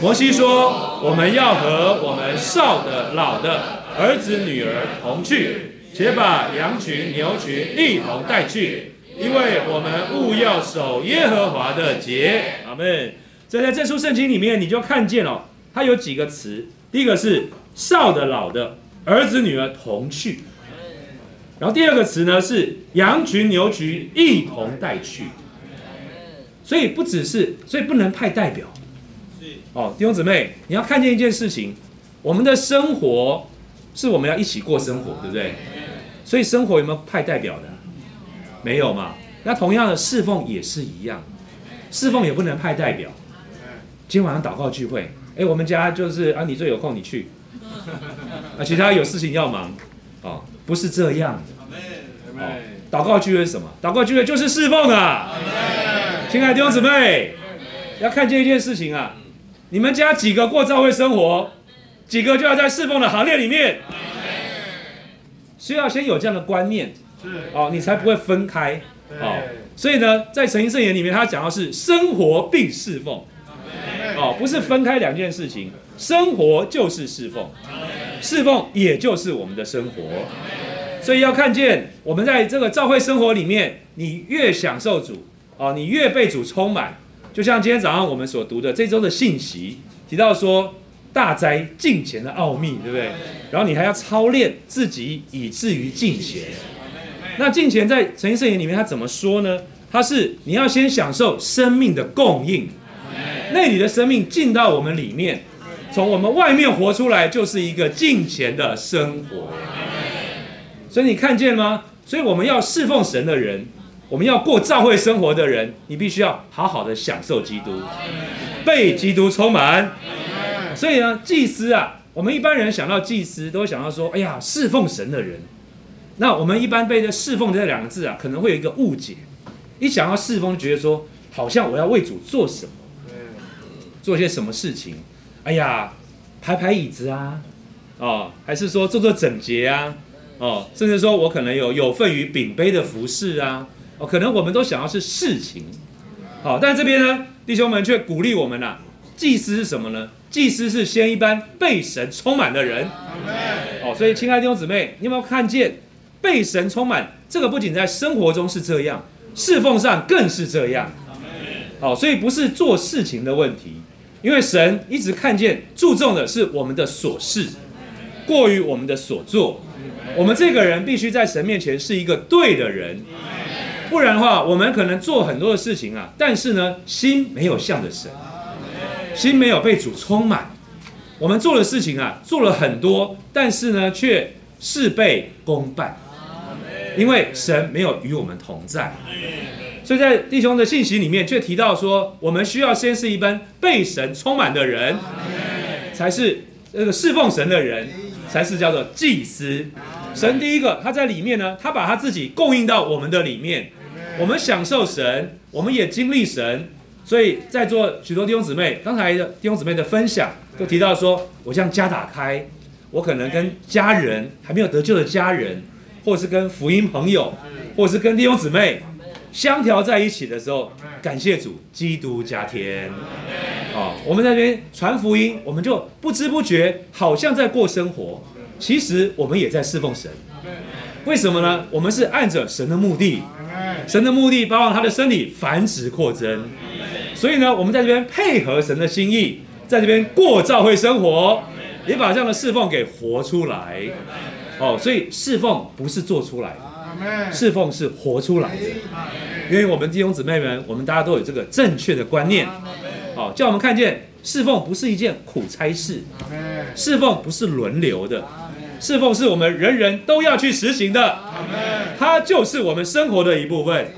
摩西说：“我们要和我们少的、老的儿子、女儿同去，且把羊群、牛群一同带去，因为我们务要守耶和华的节。”阿门。所以在这书圣经里面，你就看见了，它有几个词。第一个是少的、老的儿子、女儿同去，然后第二个词呢是羊群、牛群一同带去。所以不只是，所以不能派代表。哦，弟兄姊妹，你要看见一件事情，我们的生活是我们要一起过生活，对不对？所以生活有没有派代表的？没有嘛。那同样的侍奉也是一样，侍奉也不能派代表。今天晚上祷告聚会，哎，我们家就是啊，你最有空你去，啊，其他有事情要忙，哦，不是这样的。哦，祷告聚会是什么？祷告聚会就是侍奉啊。亲爱的弟兄姊妹，要看见一件事情啊。你们家几个过教会生活，几个就要在侍奉的行列里面，需要先有这样的观念，是。哦，你才不会分开，哦，所以呢，在诚心圣言里面，他讲的是生活并侍奉，哦，不是分开两件事情，生活就是侍奉，侍奉也就是我们的生活，所以要看见我们在这个教会生活里面，你越享受主，哦，你越被主充满。就像今天早上我们所读的这周的信息提到说，大灾敬虔的奥秘，对不对？然后你还要操练自己，以至于敬虔。那敬虔在诚心圣言里面，他怎么说呢？他是你要先享受生命的供应，那里的生命进到我们里面，从我们外面活出来，就是一个敬虔的生活。所以你看见吗？所以我们要侍奉神的人。我们要过教会生活的人，你必须要好好的享受基督，被基督充满。所以呢，祭司啊，我们一般人想到祭司，都会想到说，哎呀，侍奉神的人。那我们一般被这侍奉这两个字啊，可能会有一个误解。一想到侍奉，觉得说，好像我要为主做什么，做些什么事情。哎呀，排排椅子啊，哦，还是说做做整洁啊，哦，甚至说我可能有有份于饼杯的服饰啊。哦，可能我们都想要是事情，好，但这边呢，弟兄们却鼓励我们呐。祭司是什么呢？祭司是先一般被神充满的人。哦，所以亲爱的弟兄姊妹，你有没有看见被神充满？这个不仅在生活中是这样，侍奉上更是这样。好，所以不是做事情的问题，因为神一直看见注重的是我们的琐事，过于我们的所做。我们这个人必须在神面前是一个对的人。不然的话，我们可能做很多的事情啊，但是呢，心没有向着神，心没有被主充满。我们做的事情啊，做了很多，但是呢，却事倍功半，因为神没有与我们同在。所以在弟兄的信息里面，却提到说，我们需要先是一般被神充满的人，才是那个侍奉神的人，才是叫做祭司。神第一个，他在里面呢，他把他自己供应到我们的里面。我们享受神，我们也经历神，所以在座许多弟兄姊妹，刚才的弟兄姊妹的分享都提到说，我将家打开，我可能跟家人还没有得救的家人，或是跟福音朋友，或是跟弟兄姊妹相调在一起的时候，感谢主，基督加添。啊，我们在这边传福音，我们就不知不觉好像在过生活，其实我们也在侍奉神。为什么呢？我们是按着神的目的。神的目的包括他的身体繁殖扩增，所以呢，我们在这边配合神的心意，在这边过教会生活，也把这样的侍奉给活出来。哦，所以侍奉不是做出来的，侍奉是活出来的。因为我们弟兄姊妹们，我们大家都有这个正确的观念，哦，叫我们看见侍奉不是一件苦差事，侍奉不是轮流的。侍奉是我们人人都要去实行的，它就是我们生活的一部分。